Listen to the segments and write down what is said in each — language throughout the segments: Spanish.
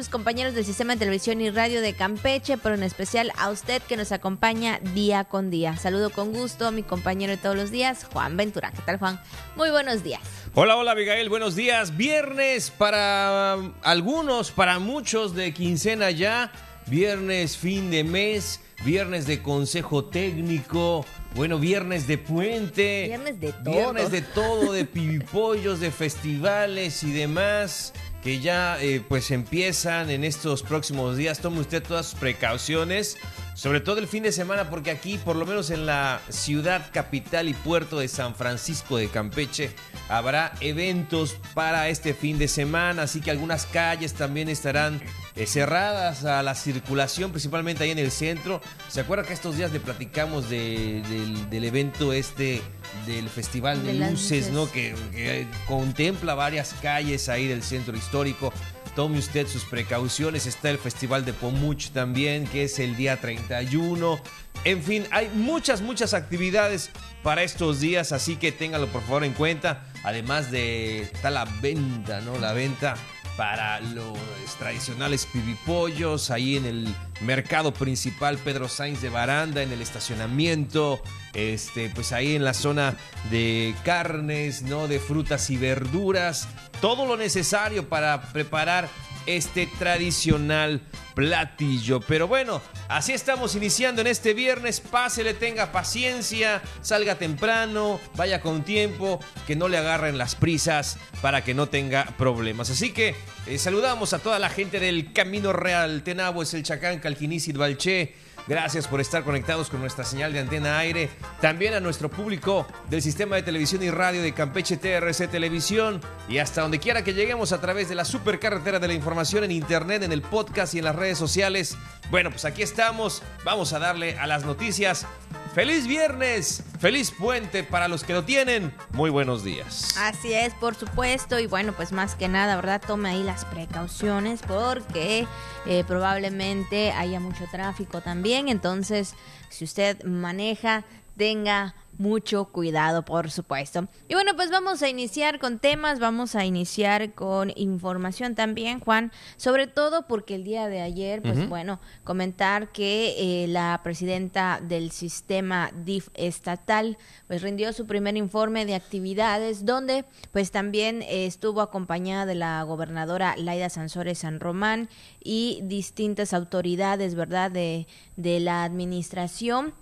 Mis compañeros del Sistema de Televisión y Radio de Campeche, pero en especial a usted que nos acompaña día con día. Saludo con gusto a mi compañero de todos los días, Juan Ventura. ¿Qué tal, Juan? Muy buenos días. Hola, hola, Abigail. Buenos días. Viernes para algunos, para muchos de quincena ya. Viernes, fin de mes. Viernes de consejo técnico. Bueno, viernes de puente. Viernes de todo. Viernes de todo, de pibipollos, de festivales y demás que ya eh, pues empiezan en estos próximos días. Tome usted todas sus precauciones, sobre todo el fin de semana, porque aquí, por lo menos en la ciudad capital y puerto de San Francisco de Campeche, habrá eventos para este fin de semana, así que algunas calles también estarán eh, cerradas a la circulación, principalmente ahí en el centro. ¿Se acuerda que estos días le platicamos del, evento este del Festival de, Luces, ¿no? Que, que, contempla varias calles ahí del centro histórico. Tome usted sus precauciones. Está el Festival de Pomuch también, que es el día 31. En fin, hay muchas, muchas actividades para estos días, así que téngalo por favor en cuenta. Además de, está la venta, ¿no? La venta para los tradicionales pibipollos, ahí en el mercado principal Pedro Sainz de Baranda, en el estacionamiento, este, pues ahí en la zona de carnes, ¿no? De frutas y verduras, todo lo necesario para preparar este tradicional platillo. Pero bueno, así estamos iniciando en este viernes. Pásele, tenga paciencia, salga temprano, vaya con tiempo, que no le agarren las prisas para que no tenga problemas. Así que eh, saludamos a toda la gente del Camino Real. Tenabo es el Chacán, Calquinisid, Balché. Gracias por estar conectados con nuestra señal de antena aire. También a nuestro público del sistema de televisión y radio de Campeche TRC Televisión. Y hasta donde quiera que lleguemos a través de la supercarretera de la información en internet, en el podcast y en las redes sociales. Bueno, pues aquí estamos. Vamos a darle a las noticias. Feliz viernes, feliz puente para los que lo tienen. Muy buenos días. Así es, por supuesto. Y bueno, pues más que nada, ¿verdad? Tome ahí las precauciones porque eh, probablemente haya mucho tráfico también. Entonces, si usted maneja, tenga mucho cuidado, por supuesto. Y bueno, pues vamos a iniciar con temas, vamos a iniciar con información también, Juan, sobre todo porque el día de ayer, pues bueno, comentar que eh, la presidenta del sistema DIF estatal, pues rindió su primer informe de actividades, donde pues también estuvo acompañada de la gobernadora Laida Sansores San Román y distintas autoridades, ¿verdad?, de, de la administración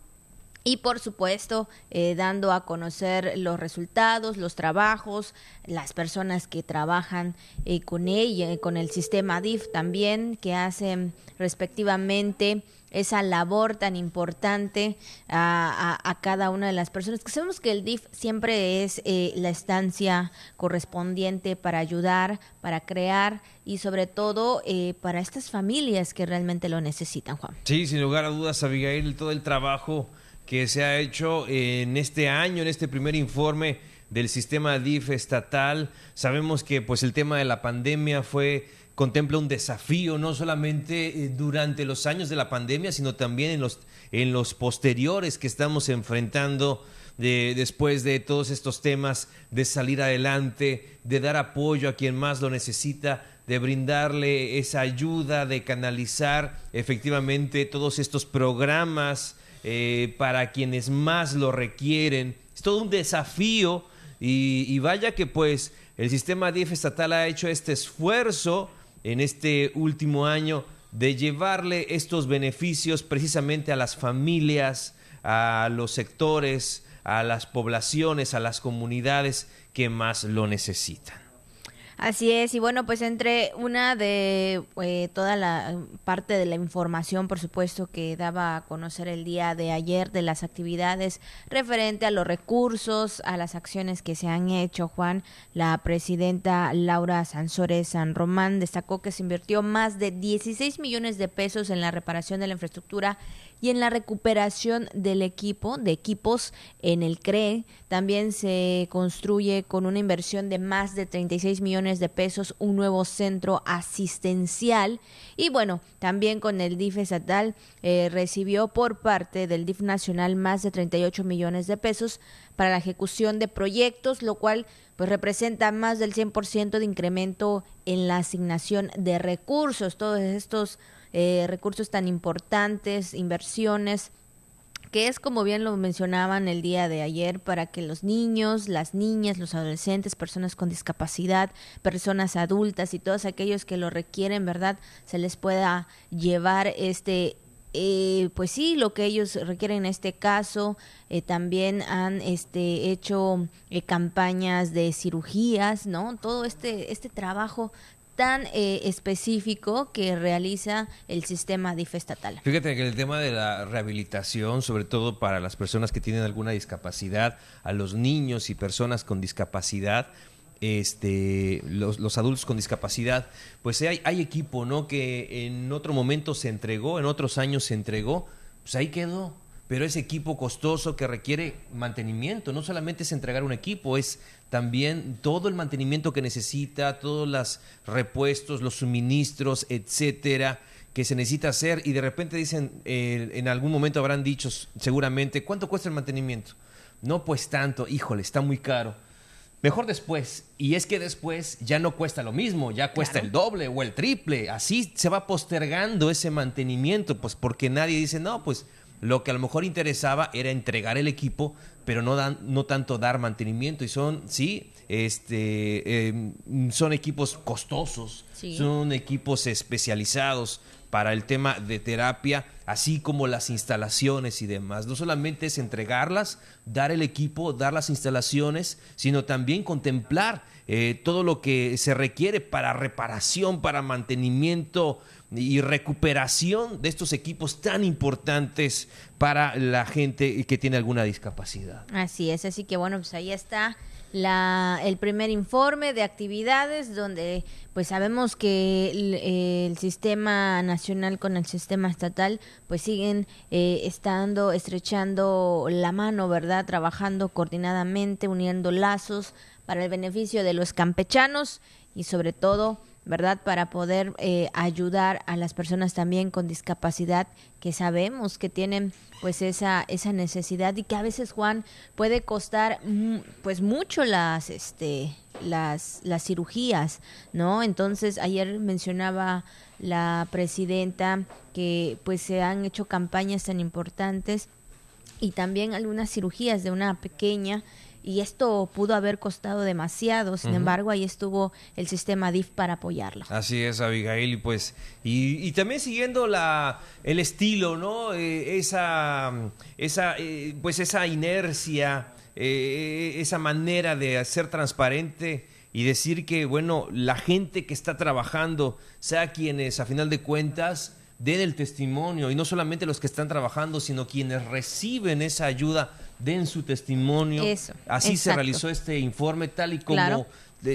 y por supuesto eh, dando a conocer los resultados, los trabajos, las personas que trabajan eh, con ella, con el sistema DIF también, que hacen respectivamente esa labor tan importante a, cada una de las personas. Que sabemos que el DIF siempre es eh, la estancia correspondiente para ayudar, para crear y sobre todo para estas familias que realmente lo necesitan, Juan. Sí, sin lugar a dudas, Abigail, todo el trabajo que se ha hecho en este año, en este primer informe del sistema DIF estatal. Sabemos que pues el tema de la pandemia fue contempla un desafío no solamente eh, durante los años de la pandemia, sino también en los en los posteriores que estamos enfrentando de, después de todos estos temas de salir adelante, de dar apoyo a quien más lo necesita, de brindarle esa ayuda, de canalizar efectivamente todos estos programas eh, para quienes más lo requieren. Es todo un desafío y, vaya que pues el sistema DIF estatal ha hecho este esfuerzo en este último año de llevarle estos beneficios precisamente a las familias, a los sectores, a las poblaciones, a las comunidades que más lo necesitan. Así es, y bueno, pues entre una de eh, toda la parte de la información, por supuesto, que daba a conocer el día de ayer de las actividades referente a los recursos, a las acciones que se han hecho, Juan, la presidenta Laura Sansores San Román destacó que se invirtió más de 16 millones de pesos en la reparación de la infraestructura y en la recuperación del equipo, de equipos en el CRE. También se construye con una inversión de más de 36 millones de pesos un nuevo centro asistencial. Y bueno, también con el DIF estatal eh, recibió por parte del DIF nacional más de 38 millones de pesos para la ejecución de proyectos, lo cual pues representa más del 100% de incremento en la asignación de recursos. Todos estos eh, recursos tan importantes, inversiones, que es como bien lo mencionaban el día de ayer para que los niños, las niñas, los adolescentes, personas con discapacidad, personas adultas y todos aquellos que lo requieren, ¿verdad? Se les pueda llevar este eh, pues sí, lo que ellos requieren en este caso, eh, también han este, hecho eh, campañas de cirugías, ¿no? Todo este, este trabajo tan eh, específico que realiza el sistema DIF estatal. Fíjate que el tema de la rehabilitación, sobre todo para las personas que tienen alguna discapacidad, a los niños y personas con discapacidad, este, los, adultos con discapacidad, pues hay, hay, equipo, ¿no? Que en otro momento se entregó, en otros años se entregó, pues ahí quedó pero es equipo costoso que requiere mantenimiento. No solamente es entregar un equipo, es también todo el mantenimiento que necesita, todos los repuestos, los suministros, etcétera, que se necesita hacer. Y de repente dicen, eh, en algún momento habrán dicho seguramente, ¿cuánto cuesta el mantenimiento? No, pues tanto, híjole, está muy caro. Mejor después. Y es que después ya no cuesta lo mismo, ya cuesta el doble o el triple. Así se va postergando ese mantenimiento, pues porque nadie dice, no, pues lo que a lo mejor interesaba era entregar el equipo, pero no, dan, no tanto dar mantenimiento. Y son, sí, este, em, son equipos costosos, son equipos especializados para el tema de terapia, así como las instalaciones y demás. No solamente es entregarlas, dar el equipo, dar las instalaciones, sino también contemplar eh, todo lo que se requiere para reparación, para mantenimiento y recuperación de estos equipos tan importantes para la gente que tiene alguna discapacidad. Así es, así que bueno, pues ahí está la, el primer informe de actividades donde pues sabemos que el, sistema nacional con el sistema estatal pues siguen eh, estando estrechando la mano, ¿verdad? Trabajando coordinadamente, uniendo lazos para el beneficio de los campechanos y sobre todo ¿verdad? Para poder eh, ayudar a las personas también con discapacidad que sabemos que tienen pues esa esa necesidad y que a veces Juan puede costar pues mucho las este las las cirugías, ¿no? Entonces ayer mencionaba la presidenta que pues se han hecho campañas tan importantes y también algunas cirugías de una pequeña y esto pudo haber costado demasiado. Sin embargo, ahí estuvo el sistema DIF para apoyarlo. Así es, Abigail, y pues y, también siguiendo la el estilo, ¿no? Eh, esa esa eh, pues esa inercia, eh, esa manera de ser transparente y decir que bueno, la gente que está trabajando, sea quienes a final de cuentas den el testimonio y no solamente los que están trabajando, sino quienes reciben esa ayuda den su testimonio. Así se realizó este informe, tal y como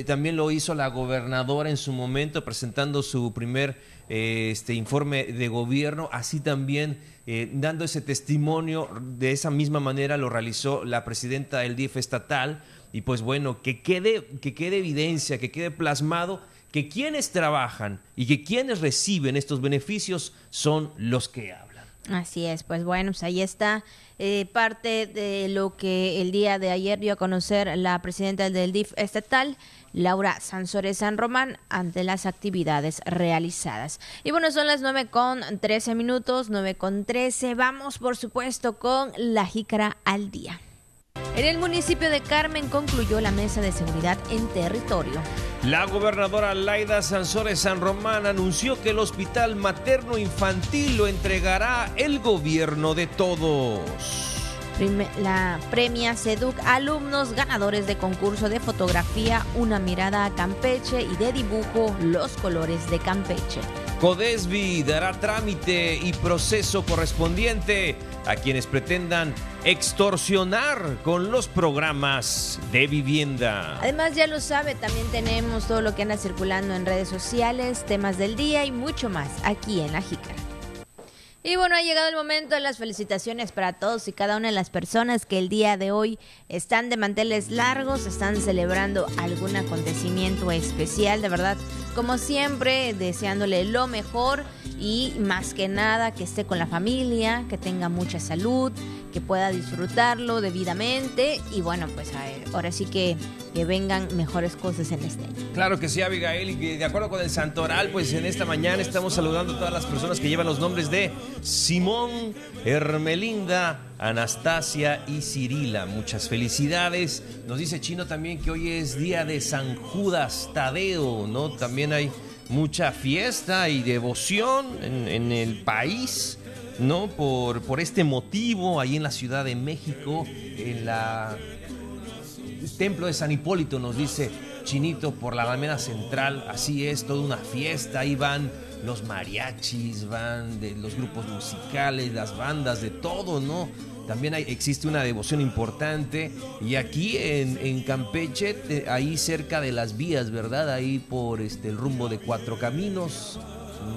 también lo hizo la gobernadora en su momento, presentando su primer eh, este informe de gobierno. Así también, eh, dando ese testimonio, de esa misma manera lo realizó la presidenta del DIF estatal. Y pues bueno, que quede, que quede evidencia, que quede plasmado que quienes trabajan y que quienes reciben estos beneficios son los que hablan. Así es, pues bueno, pues ahí está eh, parte de lo que el día de ayer dio a conocer la presidenta del DIF estatal, Laura Sansores San Román, ante las actividades realizadas. Y bueno, son las nueve con 13 minutos, nueve con 13. Vamos, por supuesto, con la jícara al día. En el municipio de Carmen concluyó la mesa de seguridad en territorio. La gobernadora Laida Sansores San Román anunció que el hospital materno infantil lo entregará el gobierno de todos. La premia SEDUC alumnos ganadores de concurso de fotografía Una mirada a Campeche y de dibujo Los colores de Campeche. Codesvi dará trámite y proceso correspondiente a quienes pretendan extorsionar con los programas de vivienda. Además, ya lo sabe, también tenemos todo lo que anda circulando en redes sociales, temas del día y mucho más aquí en La. Y bueno, ha llegado el momento de las felicitaciones para todos y cada una de las personas que el día de hoy están de manteles largos, están celebrando algún acontecimiento especial, de verdad, como siempre, deseándole lo mejor y más que nada que esté con la familia, que tenga mucha salud, que pueda disfrutarlo debidamente y bueno, pues ahora sí que, que vengan mejores cosas en este año. Claro que sí, Abigail, y de acuerdo con el santoral, pues en esta mañana estamos saludando a todas las personas que llevan los nombres de Simón, Hermelinda, Anastasia y Cirila. Muchas felicidades. Nos dice Chino también que hoy es día de San Judas Tadeo, ¿no? También hay mucha fiesta y devoción en el país. ¿No? Por, por este motivo, ahí en la Ciudad de México, en la el templo de San Hipólito, nos dice Chinito, por la Alameda Central, así es, toda una fiesta, ahí van los mariachis, van de los grupos musicales, las bandas, de todo, ¿no? También hay, existe una devoción importante. Y aquí en, en Campeche, ahí cerca de las vías, ¿verdad? Ahí por este, el rumbo de Cuatro Caminos,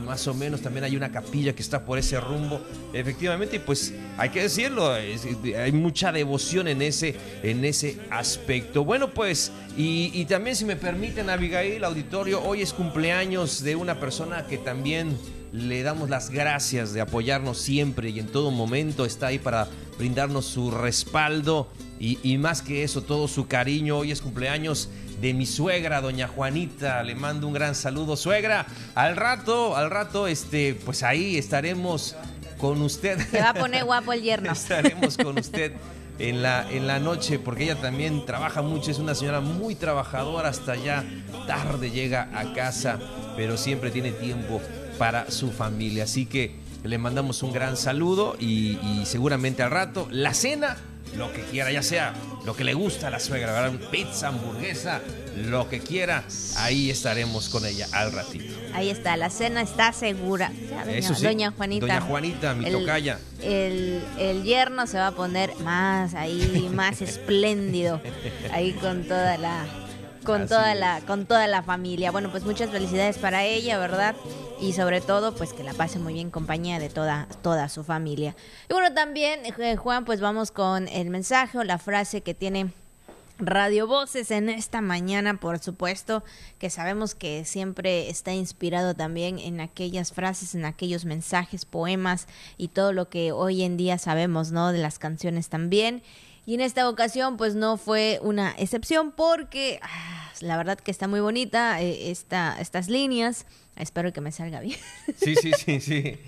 más o menos también hay una capilla que está por ese rumbo. Efectivamente, pues hay que decirlo, hay mucha devoción en ese, en ese aspecto. Bueno, pues, y, también si me permiten, Abigail, auditorio, hoy es cumpleaños de una persona que también le damos las gracias de apoyarnos siempre y en todo momento está ahí para brindarnos su respaldo y, y, más que eso, todo su cariño. Hoy es cumpleaños de mi suegra, doña Juanita. Le mando un gran saludo, suegra. Al rato, al rato, este, pues ahí estaremos con usted. Se va a poner guapo el yerno. estaremos con usted. En la, en la noche, porque ella también trabaja mucho, es una señora muy trabajadora, hasta ya tarde llega a casa, pero siempre tiene tiempo para su familia. Así que le mandamos un gran saludo y, y seguramente al rato la cena lo que quiera, ya sea lo que le gusta a la suegra, ¿verdad? Pizza, hamburguesa, lo que quiera, ahí estaremos con ella al ratito. Ahí está, la cena está segura. Doña, Eso sí, doña Juanita. Doña Juanita, mi el, tocaya. El, el yerno se va a poner más ahí, más espléndido, ahí con toda la con Así toda es. la con toda la familia. Bueno, pues muchas felicidades para ella, ¿verdad? Y sobre todo, pues que la pase muy bien en compañía de toda toda su familia. Y bueno, también eh, Juan, pues vamos con el mensaje o la frase que tiene Radio Voces en esta mañana, por supuesto, que sabemos que siempre está inspirado también en aquellas frases, en aquellos mensajes, poemas y todo lo que hoy en día sabemos, ¿no? De las canciones también. Y en esta ocasión, pues no fue una excepción porque ah, la verdad que está muy bonita eh, esta, estas líneas. Espero que me salga bien. Sí, sí, sí, sí.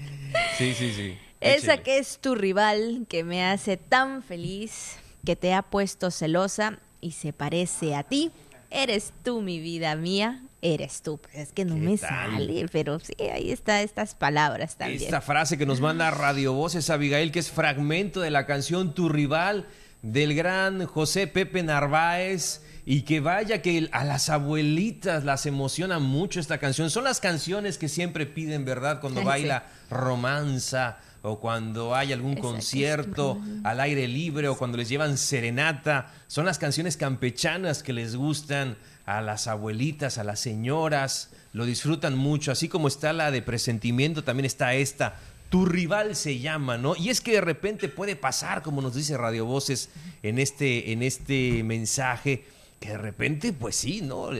Sí, sí, sí. Esa que es tu rival, que me hace tan feliz, que te ha puesto celosa y se parece a ti. Eres tú, mi vida mía, eres tú. Pues es que no ¿Qué me tal? sale, pero sí, ahí está estas palabras también. Esta frase que nos manda Radio Voces Abigail, que es fragmento de la canción Tu rival del gran José Pepe Narváez. Y que vaya que a las abuelitas las emociona mucho esta canción. Son las canciones que siempre piden, ¿verdad? Cuando Sí. baila romanza o cuando hay algún Exacto. concierto al aire libre o cuando les llevan serenata. Son las canciones campechanas que les gustan a las abuelitas, a las señoras. Lo disfrutan mucho. Así como está la de presentimiento, también está esta. Tu rival se llama, ¿no? Y es que de repente puede pasar, como nos dice Radio Voces en este, en este mensaje, que de repente, pues sí, ¿no?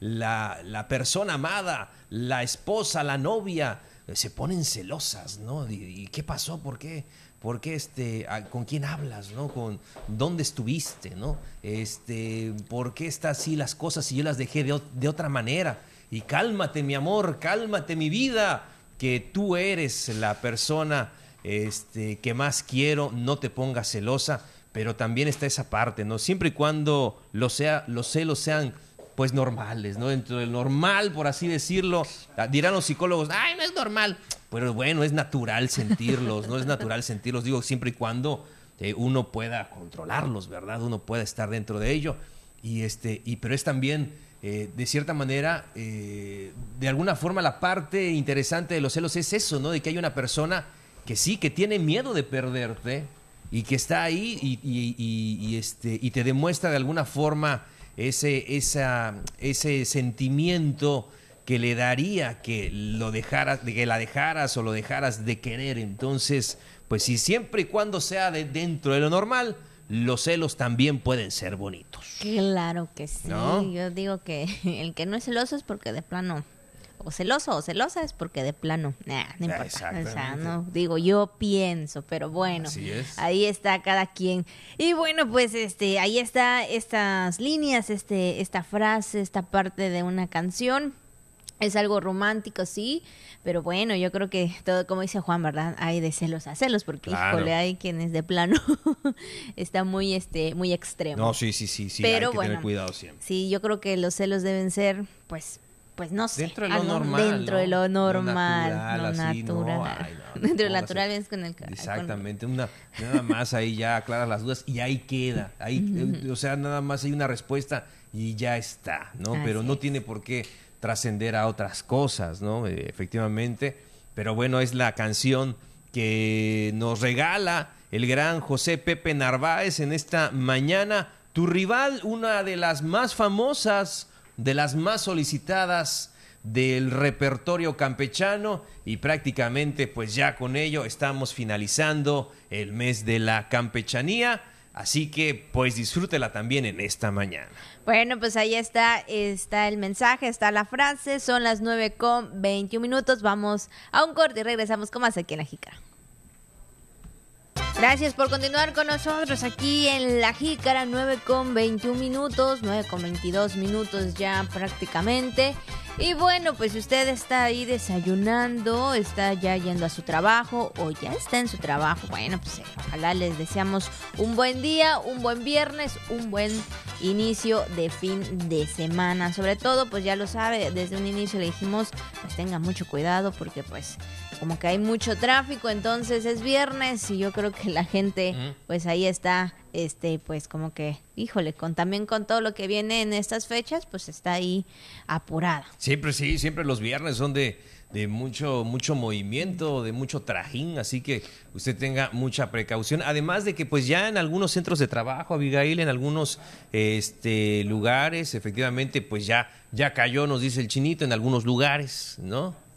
La, la persona amada, la esposa, la novia, eh, se ponen celosas, ¿no? ¿Y, qué pasó? ¿Por qué? ¿Por qué este, con quién hablas, no? Con dónde estuviste, ¿no? Este, ¿por qué está así las cosas si yo las dejé de, de otra manera? Y cálmate, mi amor, cálmate, mi vida, que tú eres la persona este, que más quiero, no te pongas celosa, pero también está esa parte, ¿no? Siempre y cuando lo sea, los celos sean pues normales, ¿no? Dentro del normal, por así decirlo, ah, dirán los psicólogos, ay, no es normal. Pero bueno, es natural sentirlos, ¿no? Es natural sentirlos, digo, siempre y cuando eh, uno pueda controlarlos, ¿verdad? Uno pueda estar dentro de ello. Y este, y, pero es también, eh, de cierta manera, eh, de alguna forma la parte interesante de los celos es eso, ¿no? De que hay una persona que sí, que tiene miedo de perderte y que está ahí y, y- y- y, este, y te demuestra de alguna forma ese, esa, ese sentimiento que le daría que lo dejaras, que la dejaras o lo dejaras de querer. Entonces, pues si siempre y cuando sea de dentro de lo normal, los celos también pueden ser bonitos. Claro que sí. Yo digo que el que no es celoso es porque de plano o celoso o celosa es porque de plano, no importa. O sea, no digo, yo pienso, pero bueno, ahí está cada quien. Y bueno, pues este, ahí está estas líneas, este, esta frase, esta parte de una canción. Es algo romántico, sí, pero bueno, yo creo que todo, como dice Juan, ¿verdad? Hay de celos a celos, porque híjole, hay quienes de plano está muy, este, muy extremo. No, sí, sí, sí, sí, pero hay que bueno, tener cuidado siempre. Sí, yo creo que los celos deben ser, pues, pues no sé. Dentro de lo normal. Dentro de lo normal. Lo natural. dentro de lo natural es con el Exactamente. Una, nada más ahí ya aclaras las dudas y ahí queda. Ahí, O sea, nada más hay una respuesta y ya está, ¿no? Pero no tiene por qué trascender a otras cosas, ¿no? Eh, efectivamente. Pero bueno, es la canción que nos regala el gran José Pepe Narváez en esta mañana. Tu rival, una de las más famosas de las más solicitadas del repertorio campechano y prácticamente pues ya con ello estamos finalizando el mes de la campechanía. Así que pues disfrútela también en esta mañana. Bueno, pues ahí está, está el mensaje, está la frase, son las 9 con 21 minutos, vamos a un corte y regresamos con más aquí en la Jícara. Gracias por continuar con nosotros aquí en La Jícara, 9 con 21 minutos, 9 con 22 minutos ya prácticamente. Y bueno, pues usted está ahí desayunando, está ya yendo a su trabajo o ya está en su trabajo, bueno, pues eh, ojalá les deseamos un buen día, un buen viernes, un buen inicio de fin de semana. Sobre todo, pues ya lo sabe, desde un inicio le dijimos, pues tenga mucho cuidado porque pues como que hay mucho tráfico, entonces es viernes y yo creo que la gente pues ahí está este pues como que híjole con también con todo lo que viene en estas fechas pues está ahí apurada. Siempre sí siempre los viernes son de, de mucho mucho movimiento de mucho trajín así que usted tenga mucha precaución. Además de que pues ya en algunos centros de trabajo Abigail en algunos este lugares efectivamente pues ya ya cayó nos dice el chinito en algunos lugares no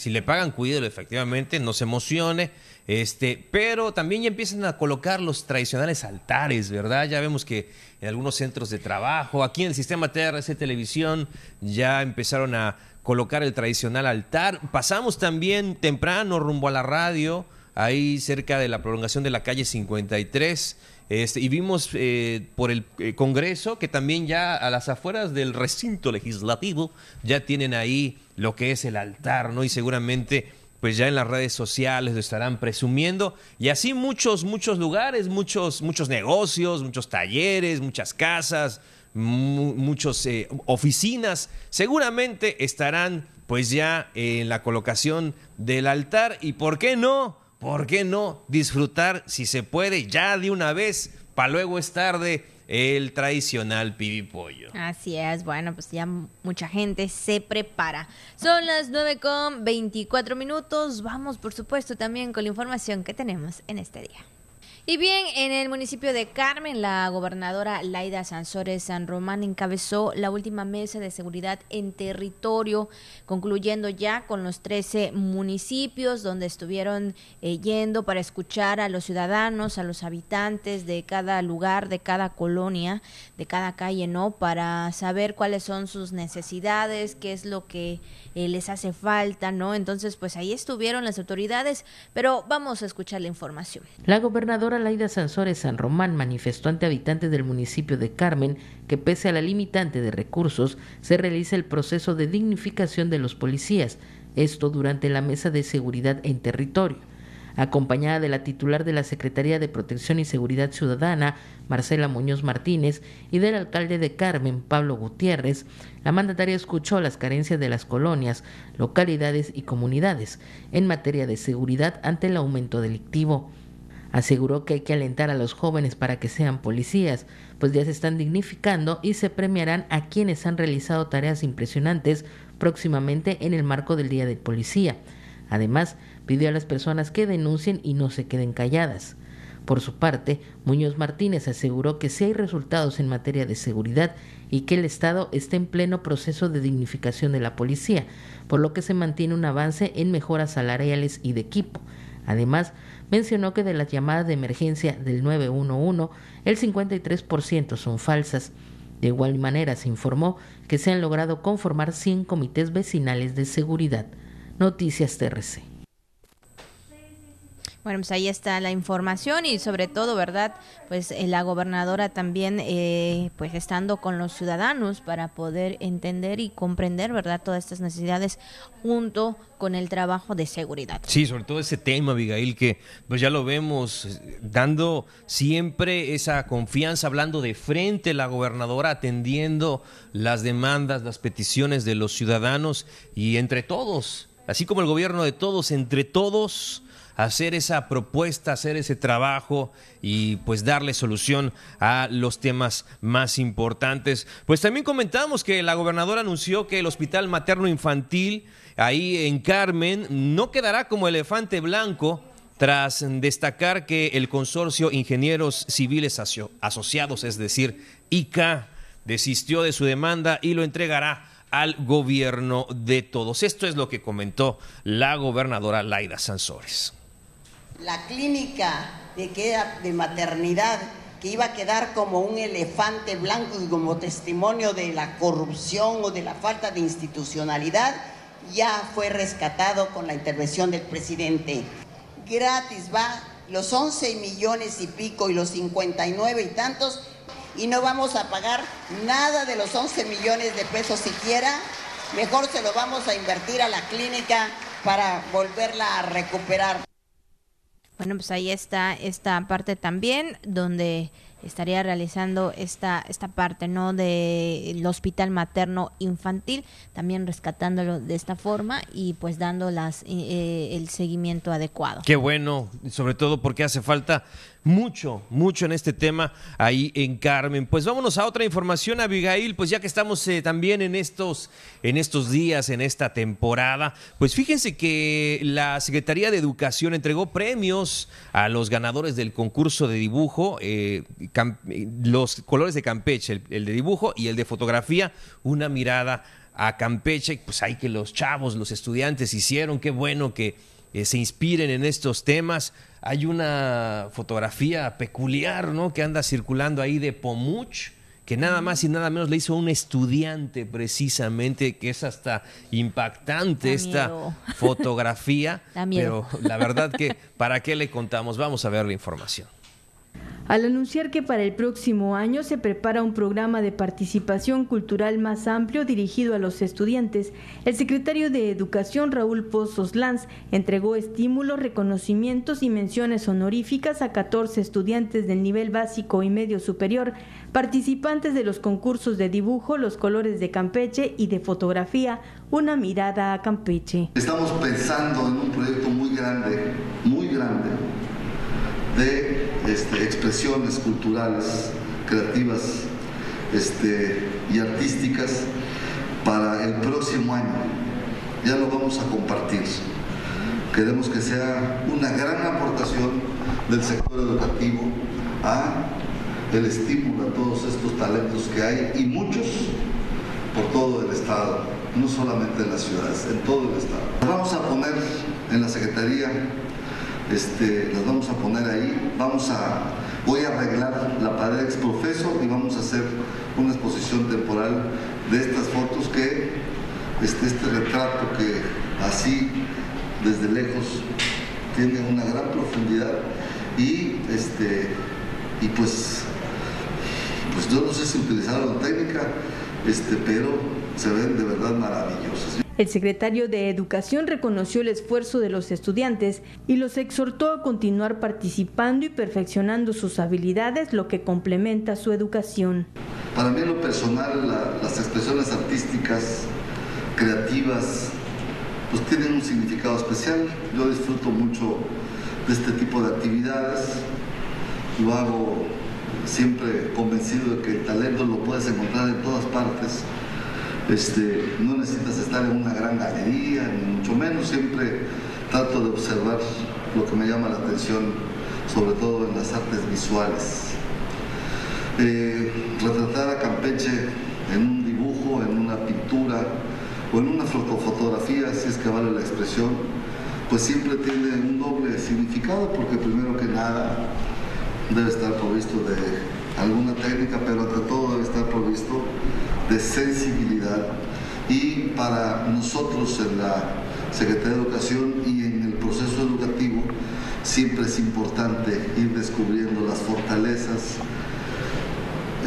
si le pagan, cuídelo efectivamente, no se emocione. Este, pero también ya empiezan a colocar los tradicionales altares, ¿verdad? Ya vemos que en algunos centros de trabajo, aquí en el sistema TRC Televisión, ya empezaron a colocar el tradicional altar. Pasamos también temprano rumbo a la radio, ahí cerca de la prolongación de la calle 53. Este, y vimos eh, por el eh, Congreso que también ya a las afueras del recinto legislativo ya tienen ahí lo que es el altar, ¿no? Y seguramente pues ya en las redes sociales lo estarán presumiendo. Y así muchos muchos lugares, muchos muchos negocios, muchos talleres, muchas casas, muchas eh, oficinas seguramente estarán pues ya en la colocación del altar. Y por qué no, por qué no disfrutar si se puede ya de una vez para luego es tarde el tradicional pibipollo. Así es, bueno, pues ya mucha gente se prepara. Son las 9 con 24 minutos. Vamos, por supuesto, también con la información que tenemos en este día. Y bien, en el municipio de Carmen, la gobernadora Laida Sansores San Román encabezó la última mesa de seguridad en territorio, concluyendo ya con los 13 municipios donde estuvieron eh, yendo para escuchar a los ciudadanos, a los habitantes de cada lugar, de cada colonia, de cada calle, ¿no? Para saber cuáles son sus necesidades, qué es lo que eh, les hace falta, ¿no? Entonces, pues ahí estuvieron las autoridades, pero vamos a escuchar la información. La gobernadora Laida Sansores San Román manifestó ante habitantes del municipio de Carmen que pese a la limitante de recursos, se realiza el proceso de dignificación de los policías, esto durante la mesa de seguridad en territorio acompañada de la titular de la Secretaría de Protección y Seguridad Ciudadana, Marcela Muñoz Martínez, y del alcalde de Carmen, Pablo Gutiérrez, la mandataria escuchó las carencias de las colonias, localidades y comunidades en materia de seguridad ante el aumento delictivo. Aseguró que hay que alentar a los jóvenes para que sean policías, pues ya se están dignificando y se premiarán a quienes han realizado tareas impresionantes próximamente en el marco del Día del Policía. Además, pidió a las personas que denuncien y no se queden calladas. Por su parte, Muñoz Martínez aseguró que sí hay resultados en materia de seguridad y que el Estado está en pleno proceso de dignificación de la policía, por lo que se mantiene un avance en mejoras salariales y de equipo. Además, mencionó que de las llamadas de emergencia del 911, el 53% son falsas. De igual manera, se informó que se han logrado conformar 100 comités vecinales de seguridad. Noticias TRC. Bueno, pues ahí está la información y sobre todo, ¿verdad? Pues eh, la gobernadora también, eh, pues estando con los ciudadanos para poder entender y comprender, ¿verdad? Todas estas necesidades junto con el trabajo de seguridad. Sí, sobre todo ese tema, Abigail, que pues ya lo vemos eh, dando siempre esa confianza, hablando de frente la gobernadora, atendiendo las demandas, las peticiones de los ciudadanos y entre todos, así como el gobierno de todos, entre todos hacer esa propuesta, hacer ese trabajo y pues darle solución a los temas más importantes. Pues también comentamos que la gobernadora anunció que el Hospital Materno Infantil ahí en Carmen no quedará como elefante blanco tras destacar que el consorcio Ingenieros Civiles Asociados, es decir, ICA, desistió de su demanda y lo entregará al gobierno de todos. Esto es lo que comentó la gobernadora Laida Sansores la clínica de, de maternidad que iba a quedar como un elefante blanco y como testimonio de la corrupción o de la falta de institucionalidad, ya fue rescatado con la intervención del presidente. Gratis va los 11 millones y pico y los 59 y tantos y no vamos a pagar nada de los 11 millones de pesos siquiera. Mejor se lo vamos a invertir a la clínica para volverla a recuperar. Bueno, pues ahí está esta parte también donde estaría realizando esta esta parte no del hospital materno infantil también rescatándolo de esta forma y pues dando las eh, el seguimiento adecuado. Qué bueno sobre todo porque hace falta mucho, mucho en este tema ahí en Carmen. Pues vámonos a otra información, Abigail, pues ya que estamos eh, también en estos, en estos días, en esta temporada, pues fíjense que la Secretaría de Educación entregó premios a los ganadores del concurso de dibujo, eh, los colores de Campeche, el, de dibujo y el de fotografía, una mirada a Campeche, pues hay que los chavos, los estudiantes hicieron, qué bueno que eh, se inspiren en estos temas. Hay una fotografía peculiar, ¿no? Que anda circulando ahí de Pomuch, que nada más y nada menos le hizo un estudiante precisamente, que es hasta impactante esta fotografía. Pero la verdad que, ¿para qué le contamos? Vamos a ver la información al anunciar que para el próximo año se prepara un programa de participación cultural más amplio dirigido a los estudiantes, el secretario de Educación Raúl Pozos Lanz entregó estímulos, reconocimientos y menciones honoríficas a 14 estudiantes del nivel básico y medio superior, participantes de los concursos de dibujo, los colores de Campeche y de fotografía, una mirada a Campeche. Estamos pensando en un proyecto muy grande, muy grande de este, expresiones culturales, creativas este, y artísticas para el próximo año. Ya lo vamos a compartir. Queremos que sea una gran aportación del sector educativo a el estímulo a todos estos talentos que hay y muchos por todo el estado, no solamente en las ciudades, en todo el estado. Vamos a poner en la Secretaría este, las vamos a poner ahí, vamos a, voy a arreglar la pared ex profeso y vamos a hacer una exposición temporal de estas fotos que, este, este retrato que así desde lejos tiene una gran profundidad. Y este y pues pues yo no sé si utilizaron la técnica este pero se ven de verdad maravillosas el secretario de Educación reconoció el esfuerzo de los estudiantes y los exhortó a continuar participando y perfeccionando sus habilidades, lo que complementa su educación. Para mí en lo personal las expresiones artísticas, creativas, pues tienen un significado especial. Yo disfruto mucho de este tipo de actividades. Lo hago siempre convencido de que el talento lo puedes encontrar en todas partes este, no necesitas estar en una gran galería, ni mucho menos. Siempre trato de observar lo que me llama la atención sobre todo en las artes visuales. Eh, retratar a Campeche en un dibujo, en una pintura o en una fotografía, si es que vale la expresión, pues siempre tiene un doble significado porque primero que nada debe estar provisto de alguna técnica, pero ante todo debe estar provisto de sensibilidad y para nosotros en la Secretaría de Educación y en el proceso educativo siempre es importante ir descubriendo las fortalezas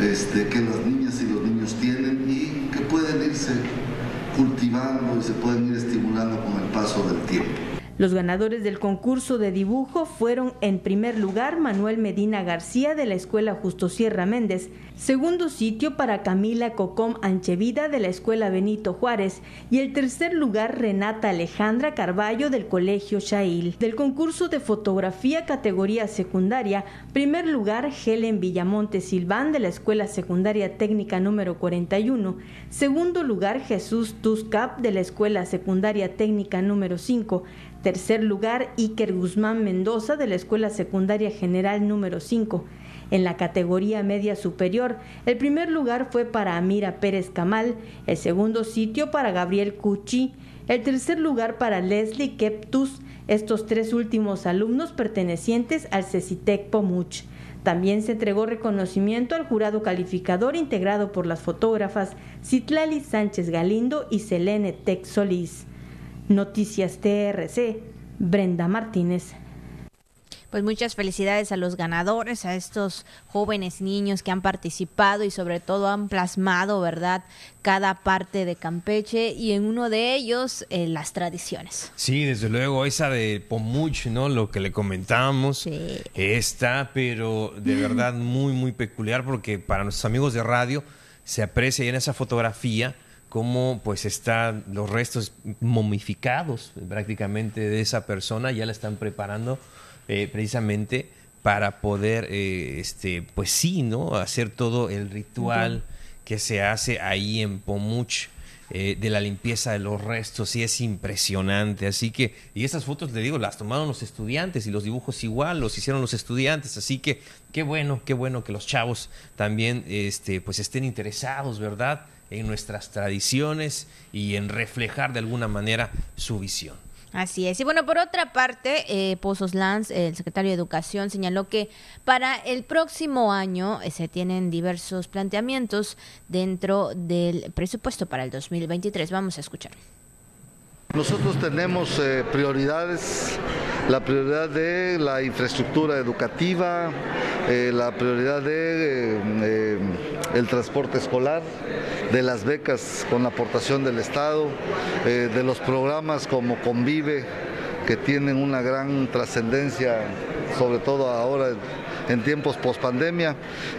este, que las niñas y los niños tienen y que pueden irse cultivando y se pueden ir estimulando con el paso del tiempo. Los ganadores del concurso de dibujo fueron en primer lugar Manuel Medina García de la Escuela Justo Sierra Méndez, segundo sitio para Camila Cocom Anchevida de la Escuela Benito Juárez. Y el tercer lugar Renata Alejandra Carballo del Colegio Shail. Del concurso de fotografía categoría secundaria, primer lugar Helen Villamonte Silván de la Escuela Secundaria Técnica número 41, segundo lugar Jesús Tuscap de la Escuela Secundaria Técnica número 5, Tercer lugar, Iker Guzmán Mendoza de la Escuela Secundaria General número 5. En la categoría media superior, el primer lugar fue para Amira Pérez Camal, el segundo sitio para Gabriel Cuchi, el tercer lugar para Leslie Keptus, estos tres últimos alumnos pertenecientes al CECITEC Pomuch. También se entregó reconocimiento al jurado calificador integrado por las fotógrafas Citlali Sánchez Galindo y Selene Tech Solís. Noticias TRC, Brenda Martínez. Pues muchas felicidades a los ganadores, a estos jóvenes niños que han participado y sobre todo han plasmado, ¿verdad?, cada parte de Campeche y en uno de ellos eh, las tradiciones. Sí, desde luego, esa de Pomuch, ¿no? Lo que le comentábamos, está, pero de verdad muy, muy peculiar porque para nuestros amigos de radio se aprecia en esa fotografía cómo pues están los restos momificados prácticamente de esa persona, ya la están preparando eh, precisamente para poder, eh, este, pues sí, ¿no? Hacer todo el ritual que se hace ahí en Pomuch. Eh, de la limpieza de los restos y es impresionante. Así que, y esas fotos, le digo, las tomaron los estudiantes y los dibujos igual los hicieron los estudiantes. Así que, qué bueno, qué bueno que los chavos también este, pues estén interesados, ¿verdad? en nuestras tradiciones y en reflejar de alguna manera su visión. Así es. Y bueno, por otra parte, eh, Pozos Lanz, el secretario de Educación, señaló que para el próximo año eh, se tienen diversos planteamientos dentro del presupuesto para el 2023. Vamos a escuchar. Nosotros tenemos eh, prioridades, la prioridad de la infraestructura educativa, eh, la prioridad de eh, el transporte escolar, de las becas con la aportación del Estado, de los programas como Convive, que tienen una gran trascendencia, sobre todo ahora en tiempos post pandemia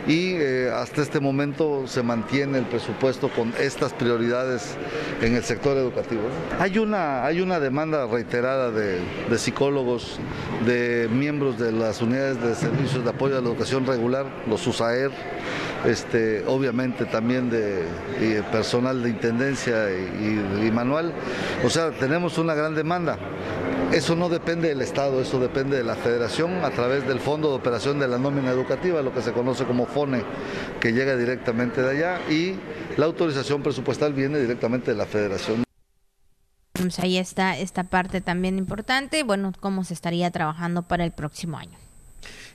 y eh, hasta este momento se mantiene el presupuesto con estas prioridades en el sector educativo. Hay una, hay una demanda reiterada de, psicólogos, de miembros de las unidades de servicios de apoyo a la educación regular, los USAER, este, obviamente también de, personal de intendencia y manual. O sea, tenemos una gran demanda. Eso no depende del Estado, eso depende de la Federación a través del Fondo de Operación de la Nómina Educativa, lo que se conoce como FONE, que llega directamente de allá y la autorización presupuestal viene directamente de la Federación. Pues ahí está esta parte también importante, bueno, cómo se estaría trabajando para el próximo año.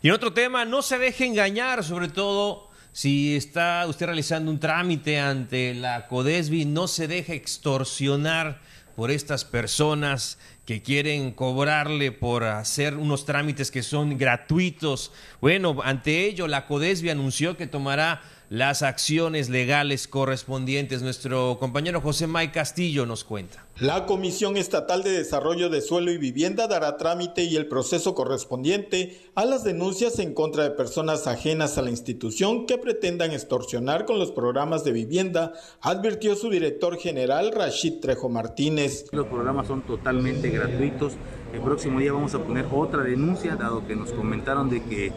Y en otro tema, no se deje engañar, sobre todo si está usted realizando un trámite ante la CODESBI, no se deje extorsionar por estas personas que quieren cobrarle por hacer unos trámites que son gratuitos. Bueno, ante ello, la CODESBI anunció que tomará las acciones legales correspondientes. Nuestro compañero José May Castillo nos cuenta. La Comisión Estatal de Desarrollo de Suelo y Vivienda dará trámite y el proceso correspondiente a las denuncias en contra de personas ajenas a la institución que pretendan extorsionar con los programas de vivienda, advirtió su director general Rashid Trejo Martínez. Los programas son totalmente gratuitos. El próximo día vamos a poner otra denuncia, dado que nos comentaron de que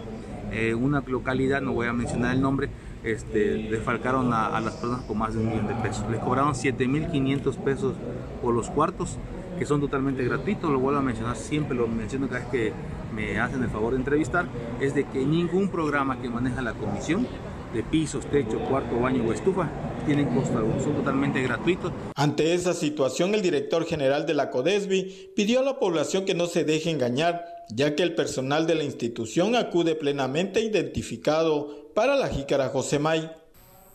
eh, una localidad, no voy a mencionar el nombre, este, desfalcaron a, las personas con más de un millón de pesos. Les cobraron 7.500 pesos por los cuartos que son totalmente gratuitos, lo vuelvo a mencionar, siempre lo menciono cada vez que me hacen el favor de entrevistar, es de que ningún programa que maneja la comisión de pisos, techo, cuarto, baño o estufa tienen costo alguno, son totalmente gratuitos. Ante esa situación, el director general de la CODESBI pidió a la población que no se deje engañar, ya que el personal de la institución acude plenamente identificado para la jícara Josemay.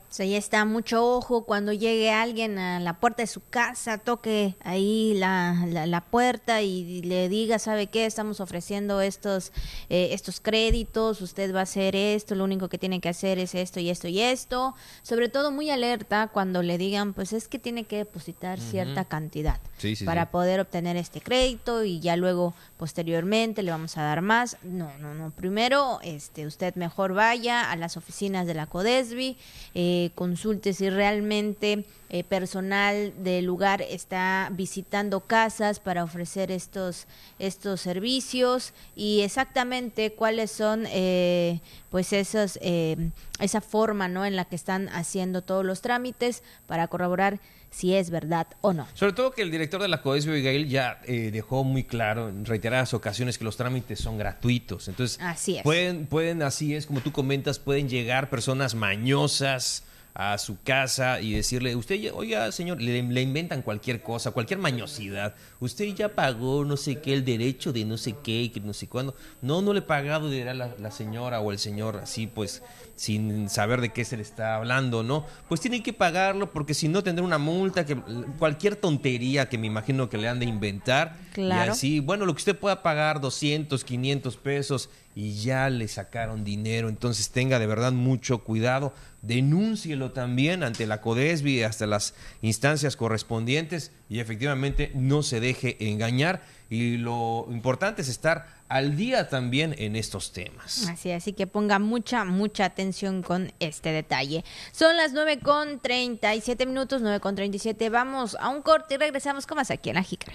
O ya está mucho ojo cuando llegue alguien a la puerta de su casa, toque ahí la, la, puerta y le diga, ¿sabe qué? Estamos ofreciendo estos, eh, estos créditos, usted va a hacer esto, lo único que tiene que hacer es esto y esto y esto. Sobre todo muy alerta cuando le digan, pues es que tiene que depositar cierta cantidad para poder obtener este crédito y ya luego posteriormente le vamos a dar más. No, no, no. Primero, este, usted mejor vaya a las oficinas de la CODESBI. Eh, eh, consulte si realmente eh, personal del lugar está visitando casas para ofrecer estos estos servicios y exactamente cuáles son eh, pues esos esa forma no en la que están haciendo todos los trámites para corroborar si es verdad o no. Sobre todo que el director de la CODES, Abigail, ya dejó muy claro en reiteradas ocasiones que los trámites son gratuitos. Entonces, así es. pueden, pueden, así es, como tú comentas, pueden llegar personas mañosas, a su casa y decirle, usted, oiga, señor, le, inventan cualquier cosa, cualquier mañosidad. Usted ya pagó no sé qué, el derecho de no sé qué, que no sé cuándo. No, no le he pagado, dirá la, la señora o el señor, así pues, sin saber de qué se le está hablando, ¿no? Pues tiene que pagarlo porque si no tendrá una multa, que cualquier tontería que me imagino que le han de inventar. Claro. Y así, bueno, lo que usted pueda pagar, 200, 500 pesos y ya le sacaron dinero. Entonces tenga de verdad mucho cuidado denúncielo también ante la CODESBI, hasta las instancias correspondientes y efectivamente no se deje engañar. Y lo importante es estar al día también en estos temas. Así, así que ponga mucha, mucha atención con este detalle. Son las 9 con 37 minutos, 9 con 37. Vamos a un corte y regresamos con más aquí en la Jícara.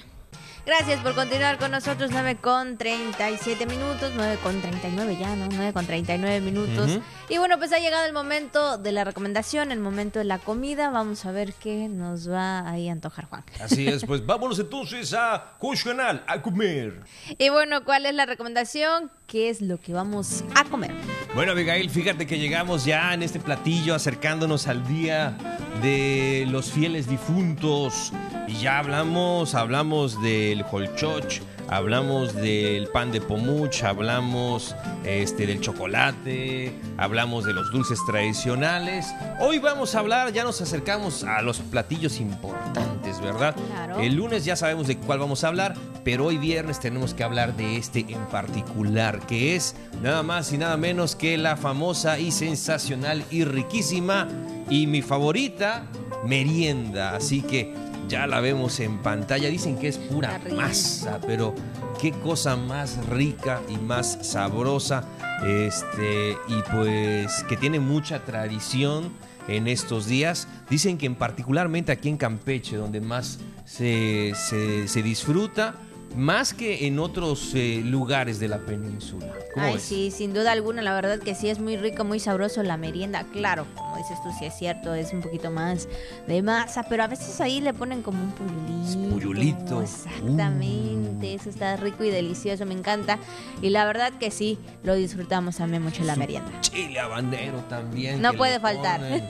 Gracias por continuar con nosotros. 9 con 37 minutos, 9 con 39 ya, ¿no? 9 con 39 minutos. Y bueno, pues ha llegado el momento de la recomendación, el momento de la comida. Vamos a ver qué nos va ahí a antojar Juan. Así es, pues vámonos entonces a Canal a comer. Y bueno, ¿cuál es la recomendación? ¿Qué es lo que vamos a comer? Bueno, Abigail, fíjate que llegamos ya en este platillo acercándonos al día de los fieles difuntos. Y ya hablamos, hablamos del holchoch, hablamos del pan de pomuch, hablamos este, del chocolate, hablamos de los dulces tradicionales. Hoy vamos a hablar, ya nos acercamos a los platillos importantes, ¿verdad? El lunes ya sabemos de cuál vamos a hablar, pero hoy viernes tenemos que hablar de este en particular, que es nada más y nada menos que la famosa y sensacional y riquísima y mi favorita merienda. Así que ya la vemos en pantalla. Dicen que es pura masa, pero qué cosa más rica y más sabrosa. Este, y pues que tiene mucha tradición en estos días. Dicen que en particularmente aquí en Campeche, donde más se, se disfruta, más que en otros eh, lugares de la península. Ay, sí, sin duda alguna, la verdad que sí es muy rico, muy sabroso la merienda. Claro, como dices tú, sí es cierto, es un poquito más de masa, pero a veces ahí le ponen como un puyulito. Puyulito. Exactamente, eso está rico y delicioso, me encanta. Y la verdad que sí, lo disfrutamos también mucho la merienda. Chile habanero también. No puede faltar.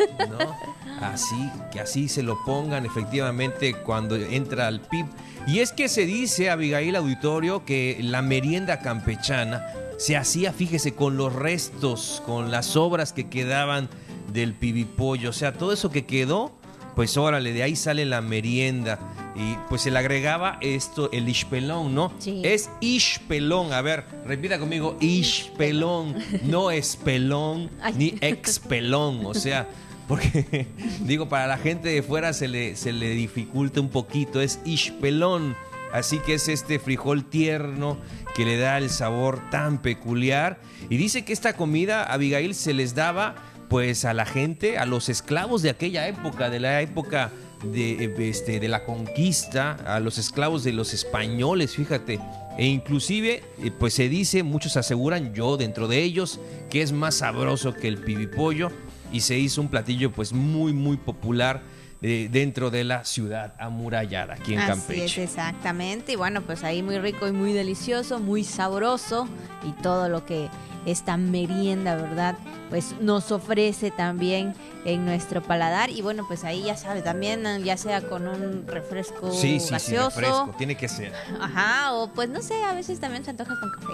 Así, que así se lo pongan efectivamente cuando entra al PIB. Y es que se dice, Abigail Auditorio, que la merienda campechana se hacía, fíjese, con los restos, con las obras que quedaban del pibipollo. O sea, todo eso que quedó, pues órale, de ahí sale la merienda. Y pues se le agregaba esto, el ishpelón, ¿no? Sí. Es ishpelón. A ver, repita conmigo, ishpelón. No es pelón ni expelón. O sea, porque digo, para la gente de fuera se le, se le dificulta un poquito, es ishpelón. Así que es este frijol tierno que le da el sabor tan peculiar. Y dice que esta comida, Abigail, se les daba pues a la gente, a los esclavos de aquella época, de la época de, este, de la conquista, a los esclavos de los españoles, fíjate. E inclusive, eh, pues se dice, muchos aseguran, yo dentro de ellos, que es más sabroso que el pibipollo y se hizo un platillo pues muy muy popular eh, dentro de la ciudad amurallada aquí en Así Campeche. es, exactamente. Y bueno, pues ahí muy rico y muy delicioso, muy sabroso y todo lo que esta merienda, ¿verdad? Pues nos ofrece también en nuestro paladar. Y bueno, pues ahí ya sabes, también ya sea con un refresco Sí, sí, sí, refresco, tiene que ser. Ajá, o pues no sé, a veces también se antoja con café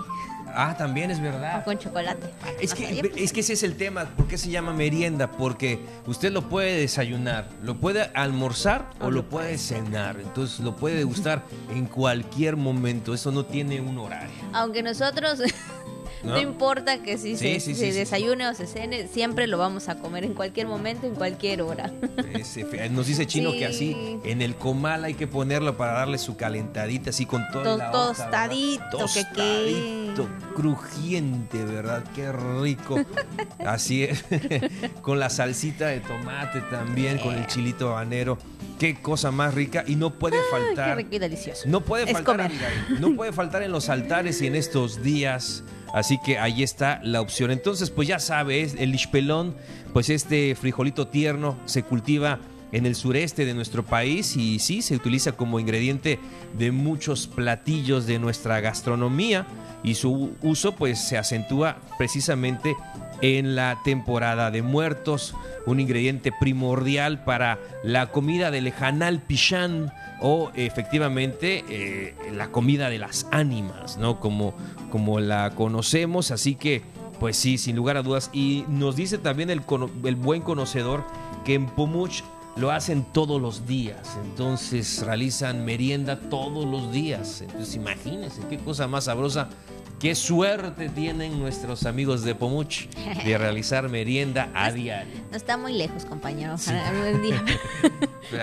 Ah, también es o verdad. con chocolate. Es que, yo- es que ese es el tema, ¿por qué se llama merienda? Porque usted lo puede desayunar, lo puede almorzar o, O lo lo puede cenar. Entonces lo puede degustar en cualquier momento, eso no tiene un horario. Aunque nosotros no, ¿No? importa que si Sí, se, sí, se sí, sí. desayune o se cene, siempre lo vamos a comer en cualquier momento, en cualquier hora. Ese fe- nos dice Chino que así en el comal hay que ponerlo para darle su calentadita, así con toda To- tostadito, que. Tostadito, crujiente, ¿verdad? Qué rico. Así es. con la salsita de tomate también, con el chilito habanero. Qué cosa más rica y no puede Qué faltar. rico y delicioso. No puede faltar, no puede faltar en los altares y en estos días. Así que ahí está la opción. Entonces, pues ya sabes, el lispelón, pues este frijolito tierno se cultiva en el sureste de nuestro país y sí, se utiliza como ingrediente de muchos platillos de nuestra gastronomía y su uso pues se acentúa precisamente en la temporada de muertos, un ingrediente primordial para la comida del Lejanal Pichán o efectivamente eh, la comida de las ánimas, ¿no? Como, como la conocemos, así que pues sí, sin lugar a dudas. Y nos dice también el, el buen conocedor que en Pomuch lo hacen todos los días, entonces realizan merienda todos los días. Entonces imagínense qué cosa más sabrosa, qué suerte tienen nuestros amigos de Pomuch de realizar merienda a diario. No está muy lejos, compañero. Un día.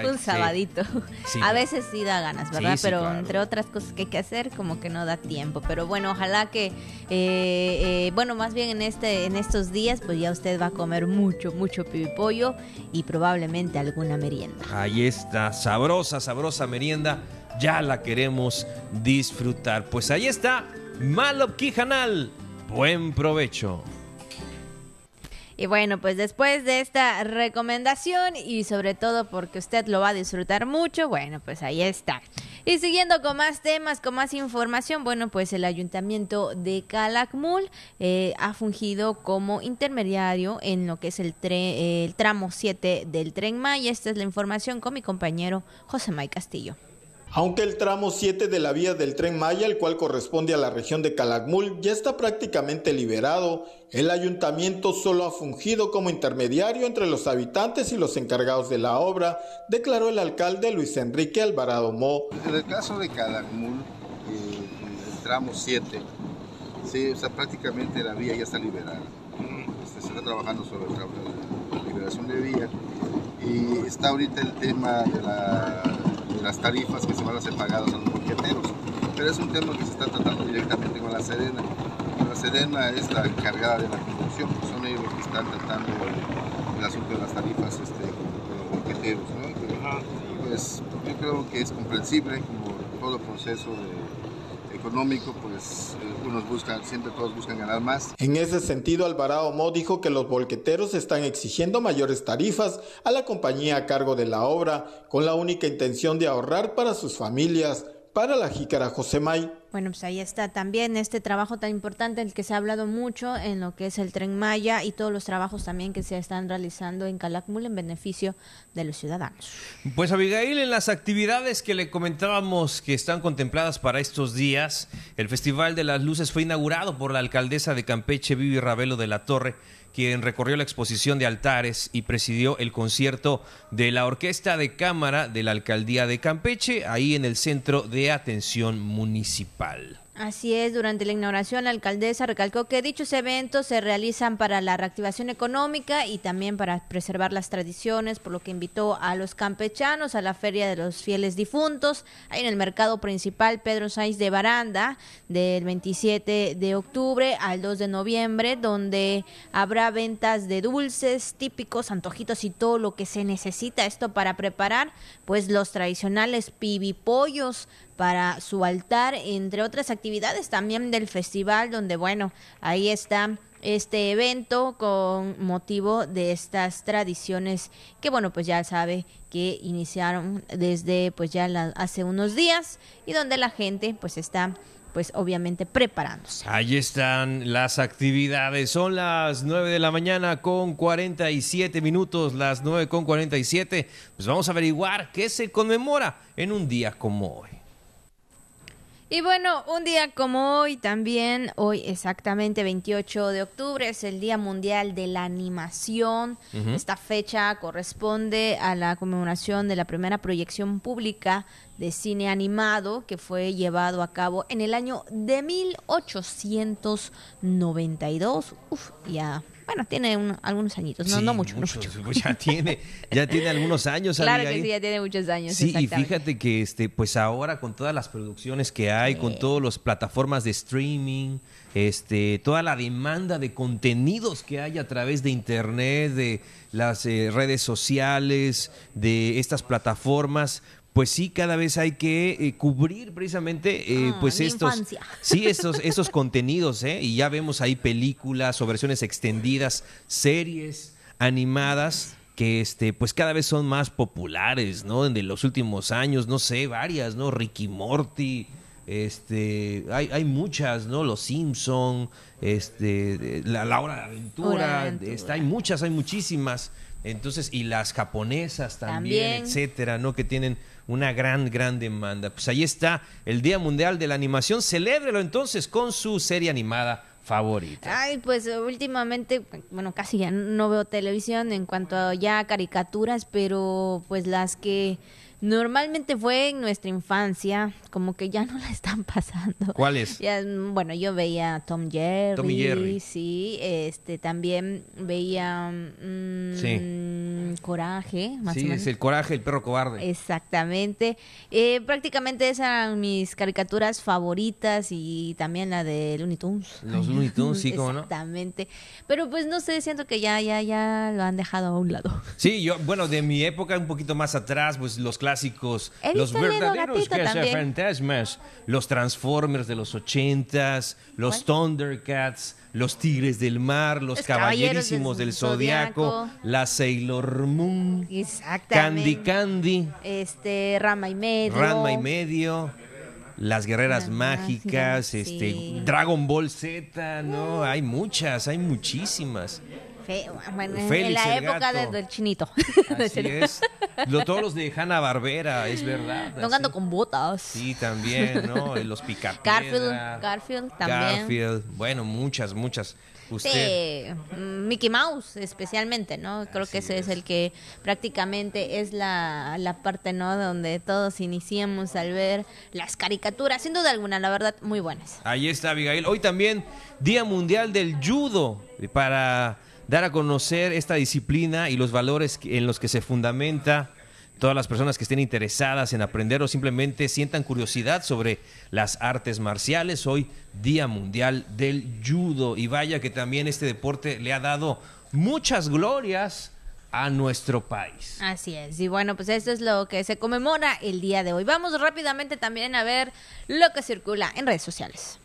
un sabadito. Sí. A veces sí da ganas, ¿verdad? Sí, Pero claro. entre otras cosas que hay que hacer, como que no da tiempo. Pero bueno, ojalá que, eh, eh, bueno, más bien en este, en estos días, pues ya usted va a comer mucho, mucho pibipollo y probablemente alguna merienda. Ahí está, sabrosa, sabrosa merienda. Ya la queremos disfrutar. Pues ahí está, Malop Kijanal. Buen provecho. Y bueno, pues después de esta recomendación y sobre todo porque usted lo va a disfrutar mucho, bueno, pues ahí está. Y siguiendo con más temas, con más información, bueno, pues el ayuntamiento de Calakmul eh, ha fungido como intermediario en lo que es el, tramo 7 del tren Maya. Esta es la información con mi compañero José May Castillo. Aunque el tramo 7 de la vía del tren Maya, el cual corresponde a la región de Calakmul, ya está prácticamente liberado, el ayuntamiento solo ha fungido como intermediario entre los habitantes y los encargados de la obra, declaró el alcalde Luis Enrique Alvarado Mo. En el caso de Calakmul, eh, el tramo 7, sí, o sea, prácticamente la vía ya está liberada. Se está trabajando sobre la liberación de vía y está ahorita el tema de, la- las tarifas que se van a hacer pagadas a los banqueteros. Pero es un tema que se está tratando directamente con la Serena. La Serena es la encargada de la conducción, son ellos los que están tratando el, el asunto de las tarifas este, con los banqueteros. ¿no? Pues yo creo que es comprensible como todo proceso de- económico, pues eh, unos siempre todos buscan ganar más. En ese sentido, Alvarado Mo dijo que los volqueteros están exigiendo mayores tarifas a la compañía a cargo de la obra, con la única intención de ahorrar para sus familias. Para la jícara Josemay. Bueno, pues ahí está también este trabajo tan importante el que se ha hablado mucho en lo que es el tren Maya y todos los trabajos también que se están realizando en Calakmul en beneficio de los ciudadanos. Pues Abigail, en las actividades que le comentábamos que están contempladas para estos días, el Festival de las Luces fue inaugurado por la alcaldesa de Campeche, Vivi Ravelo de la Torre, quien recorrió la exposición de altares y presidió el concierto de la Orquesta de Cámara de la Alcaldía de Campeche, ahí en el Centro de Atención Municipal. Así es, durante la inauguración la alcaldesa recalcó que dichos eventos se realizan para la reactivación económica y también para preservar las tradiciones, por lo que invitó a los campechanos a la Feria de los Fieles Difuntos, ahí en el mercado principal Pedro Sáenz de Baranda, del 27 de octubre al 2 de noviembre, donde habrá ventas de dulces típicos, antojitos y todo lo que se necesita. Esto para preparar, pues los tradicionales pibipollos para su altar, entre otras actividades también del festival, donde bueno, ahí está este evento con motivo de estas tradiciones que bueno pues ya sabe que iniciaron desde pues ya hace unos días y donde la gente pues está pues obviamente preparándose. Ahí están las actividades. Son las 9 de la mañana con 47 minutos, las 9 con 47. Pues vamos a averiguar qué se conmemora en un día como hoy. Y bueno, un día como hoy también, hoy exactamente 28 de octubre, es el Día Mundial de la Animación. Esta fecha corresponde a la conmemoración de la primera proyección pública de cine animado que fue llevado a cabo en el año de 1892. Uf, ya bueno, tiene algunos añitos, no, no mucho, pues ya tiene, ya tiene algunos años. Claro que sí, ya tiene muchos años. Sí, y fíjate que este, pues ahora con todas las producciones que hay, con todas las plataformas de streaming, este, toda la demanda de contenidos que hay a través de internet, de las eh, redes sociales, de estas plataformas, pues sí, cada vez hay que eh, cubrir precisamente eh, ah, pues estos, sí, esos, esos contenidos, ¿eh? Y ya vemos ahí películas o versiones extendidas, series animadas que este pues cada vez son más populares, ¿no? En los últimos años, no sé, varias, ¿no? Ricky Morty, este, hay, hay muchas, ¿no? Los Simpson, este, la, la hora de aventura, Está, hay muchas, hay muchísimas. Entonces, y las japonesas también, etcétera, ¿no? Que tienen una gran, gran demanda. Pues ahí está el Día Mundial de la Animación. Celébrelo entonces con su serie animada favorita. Ay, pues últimamente, bueno, casi ya no veo televisión en cuanto a ya caricaturas, pero pues las que Normalmente fue en nuestra infancia, como que ya no la están pasando. ¿Cuáles? bueno, yo veía Tom Jerry. Tom Jerry. Sí, este, también veía mm, Coraje, más sí, es el Coraje, el perro cobarde. Exactamente. Eh, prácticamente esas eran mis caricaturas favoritas y también la de Looney Tunes. Los Looney Tunes, sí, ¿cómo no? Exactamente. Pero pues no sé, siento que ya, ya, ya lo han dejado a un lado. Sí, yo, bueno, de mi época un poquito más atrás, pues los clásicos, los verdaderos fantasmas, los Transformers de los ochentas, los Thundercats, los Tigres del Mar, los, Caballerísimos del, Zodiaco, la Sailor Moon, Candy Candy, este Rama y medio, Rama y medio. Las guerreras mágicas, este Dragon Ball Z, no, hay muchas, hay muchísimas en la época del chinito. Así es. todos los de Hanna Barbera, es verdad. Tocando con botas. Sí, también, ¿no? Los picapiedra. Garfield, Garfield también. Garfield, bueno, muchas, muchas. Sí, Mickey Mouse especialmente, ¿no? Creo que ese es. el que prácticamente es la, la parte, ¿no? Donde todos iniciamos al ver las caricaturas, sin duda alguna, la verdad, muy buenas. Ahí está, Abigail. Hoy también Día Mundial del Judo para dar a conocer esta disciplina y los valores en los que se fundamenta. Todas las personas que estén interesadas en aprender o simplemente sientan curiosidad sobre las artes marciales, hoy Día Mundial del Judo. Y vaya que también este deporte le ha dado muchas glorias a nuestro país. Así es. Y bueno, pues esto es lo que se conmemora el día de hoy. Vamos rápidamente también a ver lo que circula en redes sociales.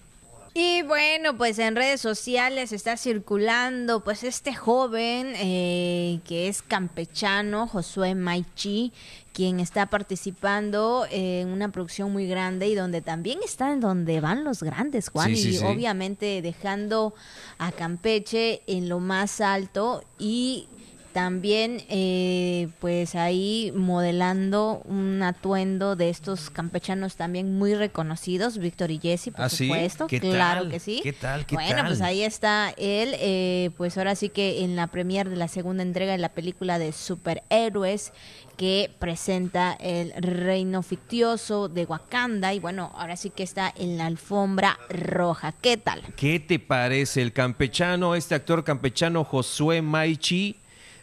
Y bueno, pues en redes sociales está circulando pues este joven eh, que es campechano, Josué Maichi, quien está participando en una producción muy grande y donde también está en donde van los grandes, Juan, y obviamente dejando a Campeche en lo más alto y también, eh, pues ahí modelando un atuendo de estos campechanos también muy reconocidos, Víctor y Jesse, por ¿Ah, supuesto. claro que sí. ¿Qué tal? bueno, pues ahí está él, eh, pues ahora sí que en la premier de la segunda entrega de la película de superhéroes que presenta el reino fictioso de Wakanda y bueno, ahora sí que está en la alfombra roja. ¿Qué tal? ¿Qué te parece el campechano, este actor campechano Josué Maichi?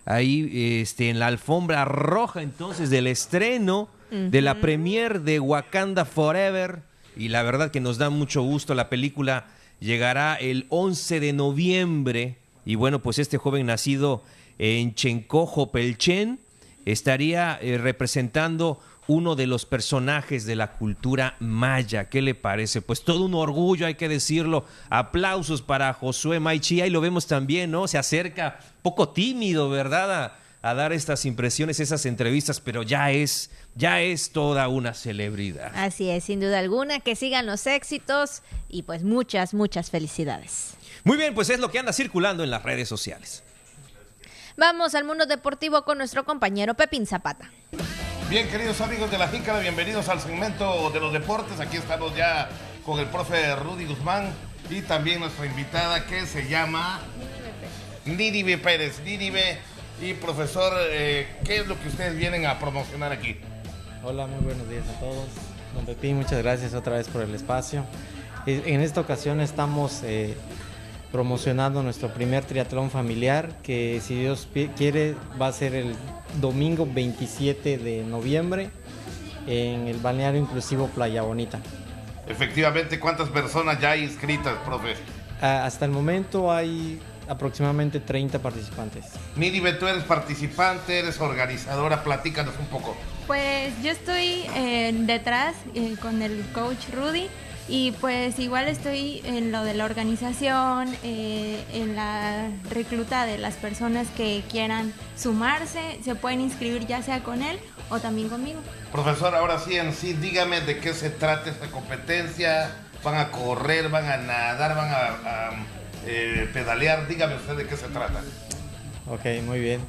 Ahí este, en la alfombra roja entonces del estreno de la premier de Wakanda Forever. Y la verdad que nos da mucho gusto. La película llegará el 11 de noviembre. Y bueno, pues este joven nacido en Chencojo Pelchen estaría eh, representando uno de los personajes de la cultura maya. ¿Qué le parece? Pues todo un orgullo, hay que decirlo. Aplausos para Josué Maichía y lo vemos también, ¿no? Se acerca poco tímido, ¿verdad? A, a, dar estas impresiones, esas entrevistas, pero ya es, ya es toda una celebridad. Así es, sin duda alguna, que sigan los éxitos y pues muchas, muchas felicidades. Muy bien, pues es lo que anda circulando en las redes sociales. Vamos al mundo deportivo con nuestro compañero Pepín Zapata. Bien, queridos amigos de la Jícara, bienvenidos al segmento de los deportes. Aquí estamos ya con el profe Rudy Guzmán y también nuestra invitada que se llama Nínive Pérez. Nínive y profesor, eh, ¿qué es lo que ustedes vienen a promocionar aquí? Hola, muy buenos días a todos. Don Pepín, muchas gracias otra vez por el espacio. En esta ocasión estamos eh, promocionando nuestro primer triatlón familiar que si Dios quiere va a ser el domingo 27 de noviembre en el balneario inclusivo Playa Bonita. Efectivamente, ¿cuántas personas ya hay inscritas, profe? Ah, hasta el momento hay aproximadamente 30 participantes. Miribe, tú eres participante, eres organizadora, platícanos un poco. Pues yo estoy eh, detrás eh, con el coach Rudy y pues igual estoy en lo de la organización, eh, en la recluta de las personas que quieran sumarse, se pueden inscribir ya sea con él o también conmigo. Profesor, ahora sí en sí, dígame de qué se trata esta competencia. ¿Van a correr, van a nadar, van a, a eh, pedalear? Dígame usted de qué se trata. Ok, muy bien.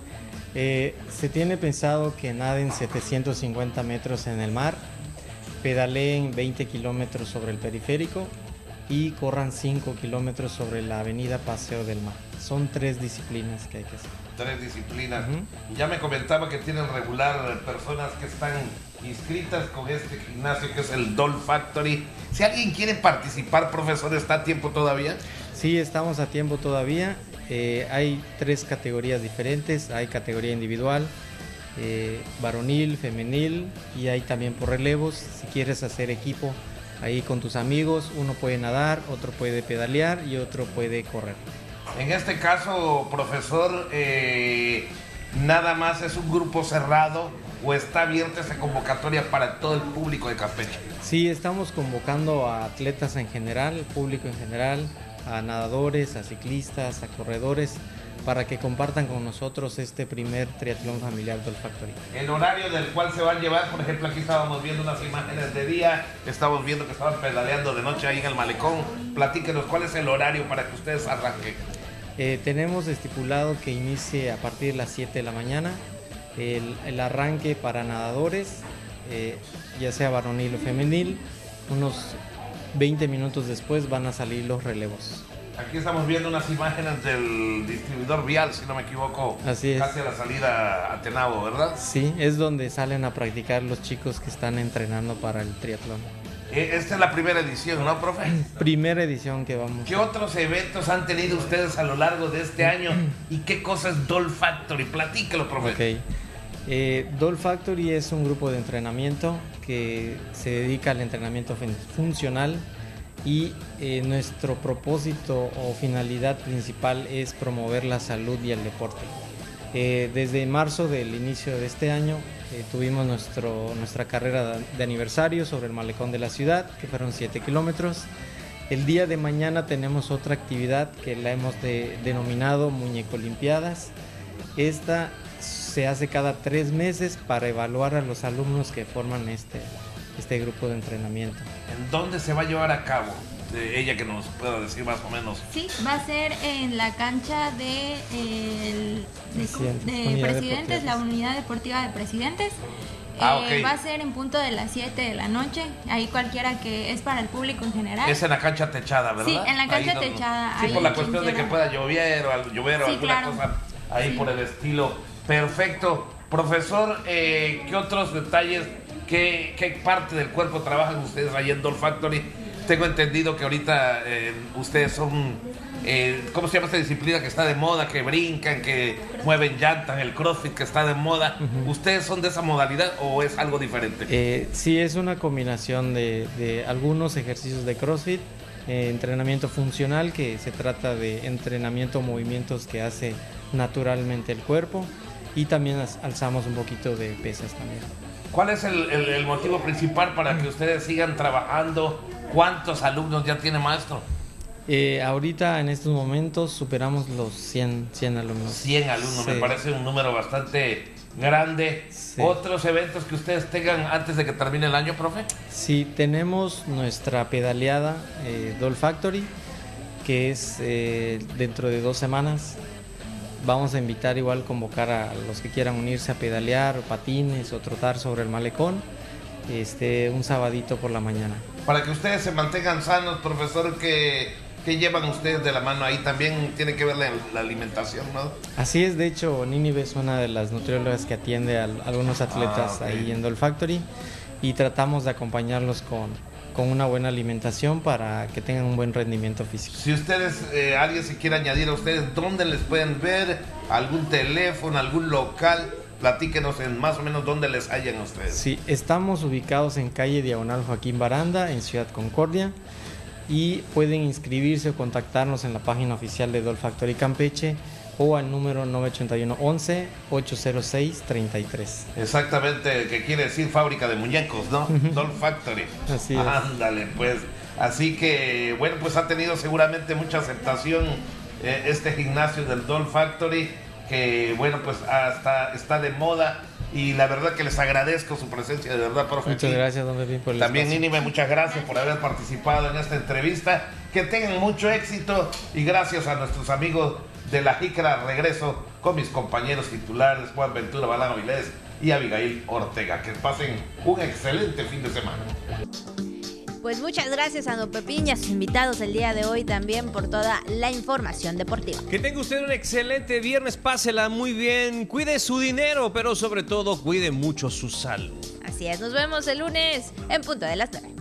Eh, se tiene pensado que naden 750 metros en el mar pedaleen 20 kilómetros sobre el periférico y corran 5 kilómetros sobre la avenida Paseo del Mar. Son tres disciplinas que hay que hacer. Tres disciplinas. Ya me comentaba que tienen regular personas que están inscritas con este gimnasio que es el Doll Factory. Si alguien quiere participar, profesor, ¿está a tiempo todavía? Sí, estamos a tiempo todavía. Eh, hay tres categorías diferentes. Hay categoría individual, eh, varonil, femenil y hay también por relevos. Si quieres hacer equipo ahí con tus amigos, uno puede nadar, otro puede pedalear y otro puede correr. En este caso, profesor, eh, nada más es un grupo cerrado o está abierta esa convocatoria para todo el público de Campeche. Sí, estamos convocando a atletas en general, público en general, a nadadores, a ciclistas, a corredores para que compartan con nosotros este primer triatlón familiar del Factory. El horario del cual se van a llevar, por ejemplo, aquí estábamos viendo unas imágenes de día, estamos viendo que estaban pedaleando de noche ahí en el malecón. Platíquenos, ¿cuál es el horario para que ustedes arranquen? Eh, tenemos estipulado que inicie a partir de las 7 de la mañana el, el arranque para nadadores, eh, ya sea varonil o femenil. Unos 20 minutos después van a salir los relevos. Aquí estamos viendo unas imágenes del distribuidor vial, si no me equivoco. Así es. Casi a la salida a Tenabo, ¿verdad? Sí, es donde salen a practicar los chicos que están entrenando para el triatlón. Eh, esta es la primera edición, ¿no, profe? Primera edición que vamos. ¿Qué otros eventos han tenido ustedes a lo largo de este año? ¿Y qué cosa es Doll Factory? Platícalo, profe. Ok. Eh, Doll Factory es un grupo de entrenamiento que se dedica al entrenamiento funcional y eh, nuestro propósito o finalidad principal es promover la salud y el deporte. Eh, desde marzo del inicio de este año eh, tuvimos nuestro, nuestra carrera de aniversario sobre el malecón de la ciudad, que fueron 7 kilómetros. El día de mañana tenemos otra actividad que la hemos de, denominado Muñeco Olimpiadas. Esta se hace cada tres meses para evaluar a los alumnos que forman este, este grupo de entrenamiento. ¿En dónde se va a llevar a cabo? De ella que nos pueda decir más o menos. Sí, va a ser en la cancha de, el, de, Presidentes, de la unidad deportiva de Presidentes. Ah, Eh, ok. Va a ser en punto de las 7 de la noche. Ahí cualquiera que es para el público en general. Es en la cancha techada, ¿verdad? Sí, en la cancha Ahí techada, Sí, ahí por la cuestión de que pueda llover o, llover o Sí, alguna claro. cosa ahí Sí. por el estilo. Perfecto. Profesor, eh, ¿qué otros detalles, qué, qué parte del cuerpo trabajan ustedes ahí en Doll Factory? Tengo entendido que ahorita eh, ustedes son, eh, ¿cómo se llama esta disciplina que está de moda? Que brincan, que mueven llantas, el CrossFit que está de moda. ¿Ustedes son de esa modalidad o es algo diferente? Eh, sí, es una combinación de, de algunos ejercicios de CrossFit, eh, entrenamiento funcional, que se trata de entrenamiento, movimientos que hace naturalmente el cuerpo, y también alzamos un poquito de pesas también. ¿Cuál es el, el- el motivo principal para que ustedes sigan trabajando? ¿Cuántos alumnos ya tiene maestro? Eh, ahorita en estos momentos superamos los 100, 100 alumnos. 100 alumnos, me parece un número bastante grande. ¿Otros eventos que ustedes tengan antes de que termine el año, profe? Sí, tenemos nuestra pedaleada eh, Doll Factory, que es eh, dentro de dos semanas. Vamos a invitar igual convocar a los que quieran unirse a pedalear, o patines o trotar sobre el malecón, este, un sabadito por la mañana. Para que ustedes se mantengan sanos, profesor, que, que llevan ustedes de la mano ahí también tiene que ver la, la alimentación, ¿no? Así es, de hecho, Ninive es una de las nutriólogas que atiende a al- algunos atletas Ah, ahí en Doll Factory y tratamos de acompañarlos con, con una buena alimentación para que tengan un buen rendimiento físico. Si ustedes, eh, alguien se quiere añadir a ustedes, ¿dónde les pueden ver? ¿Algún teléfono, algún local? Platíquenos en más o menos dónde les hallan a ustedes. Sí, estamos ubicados en calle Diagonal Joaquín Baranda, en Ciudad Concordia, y pueden inscribirse o contactarnos en la página oficial de Doll Factory Campeche o al número 981 11 806 33. Exactamente, que quiere decir fábrica de muñecos, ¿no? Doll Factory. Así es. Ándale, pues. Así que, bueno, pues ha tenido seguramente mucha aceptación eh, este gimnasio del Doll Factory, que, bueno, pues hasta está de moda. Y la verdad que les agradezco su presencia, de verdad, profe. Muchas gracias, don Pepín, por el También. Nínime, muchas gracias por haber participado en esta entrevista. Que tengan mucho éxito y gracias a nuestros amigos de la Jícara. Regreso con mis compañeros titulares, Juan Ventura Balán Avilés y Abigail Ortega. Que pasen un excelente fin de semana. Pues muchas gracias a Don Pepín y a sus invitados el día de hoy también por toda la información deportiva. Que tenga usted un excelente viernes, pásela muy bien, cuide su dinero, pero sobre todo cuide mucho su salud. Así es, nos vemos el lunes en punto de las 9.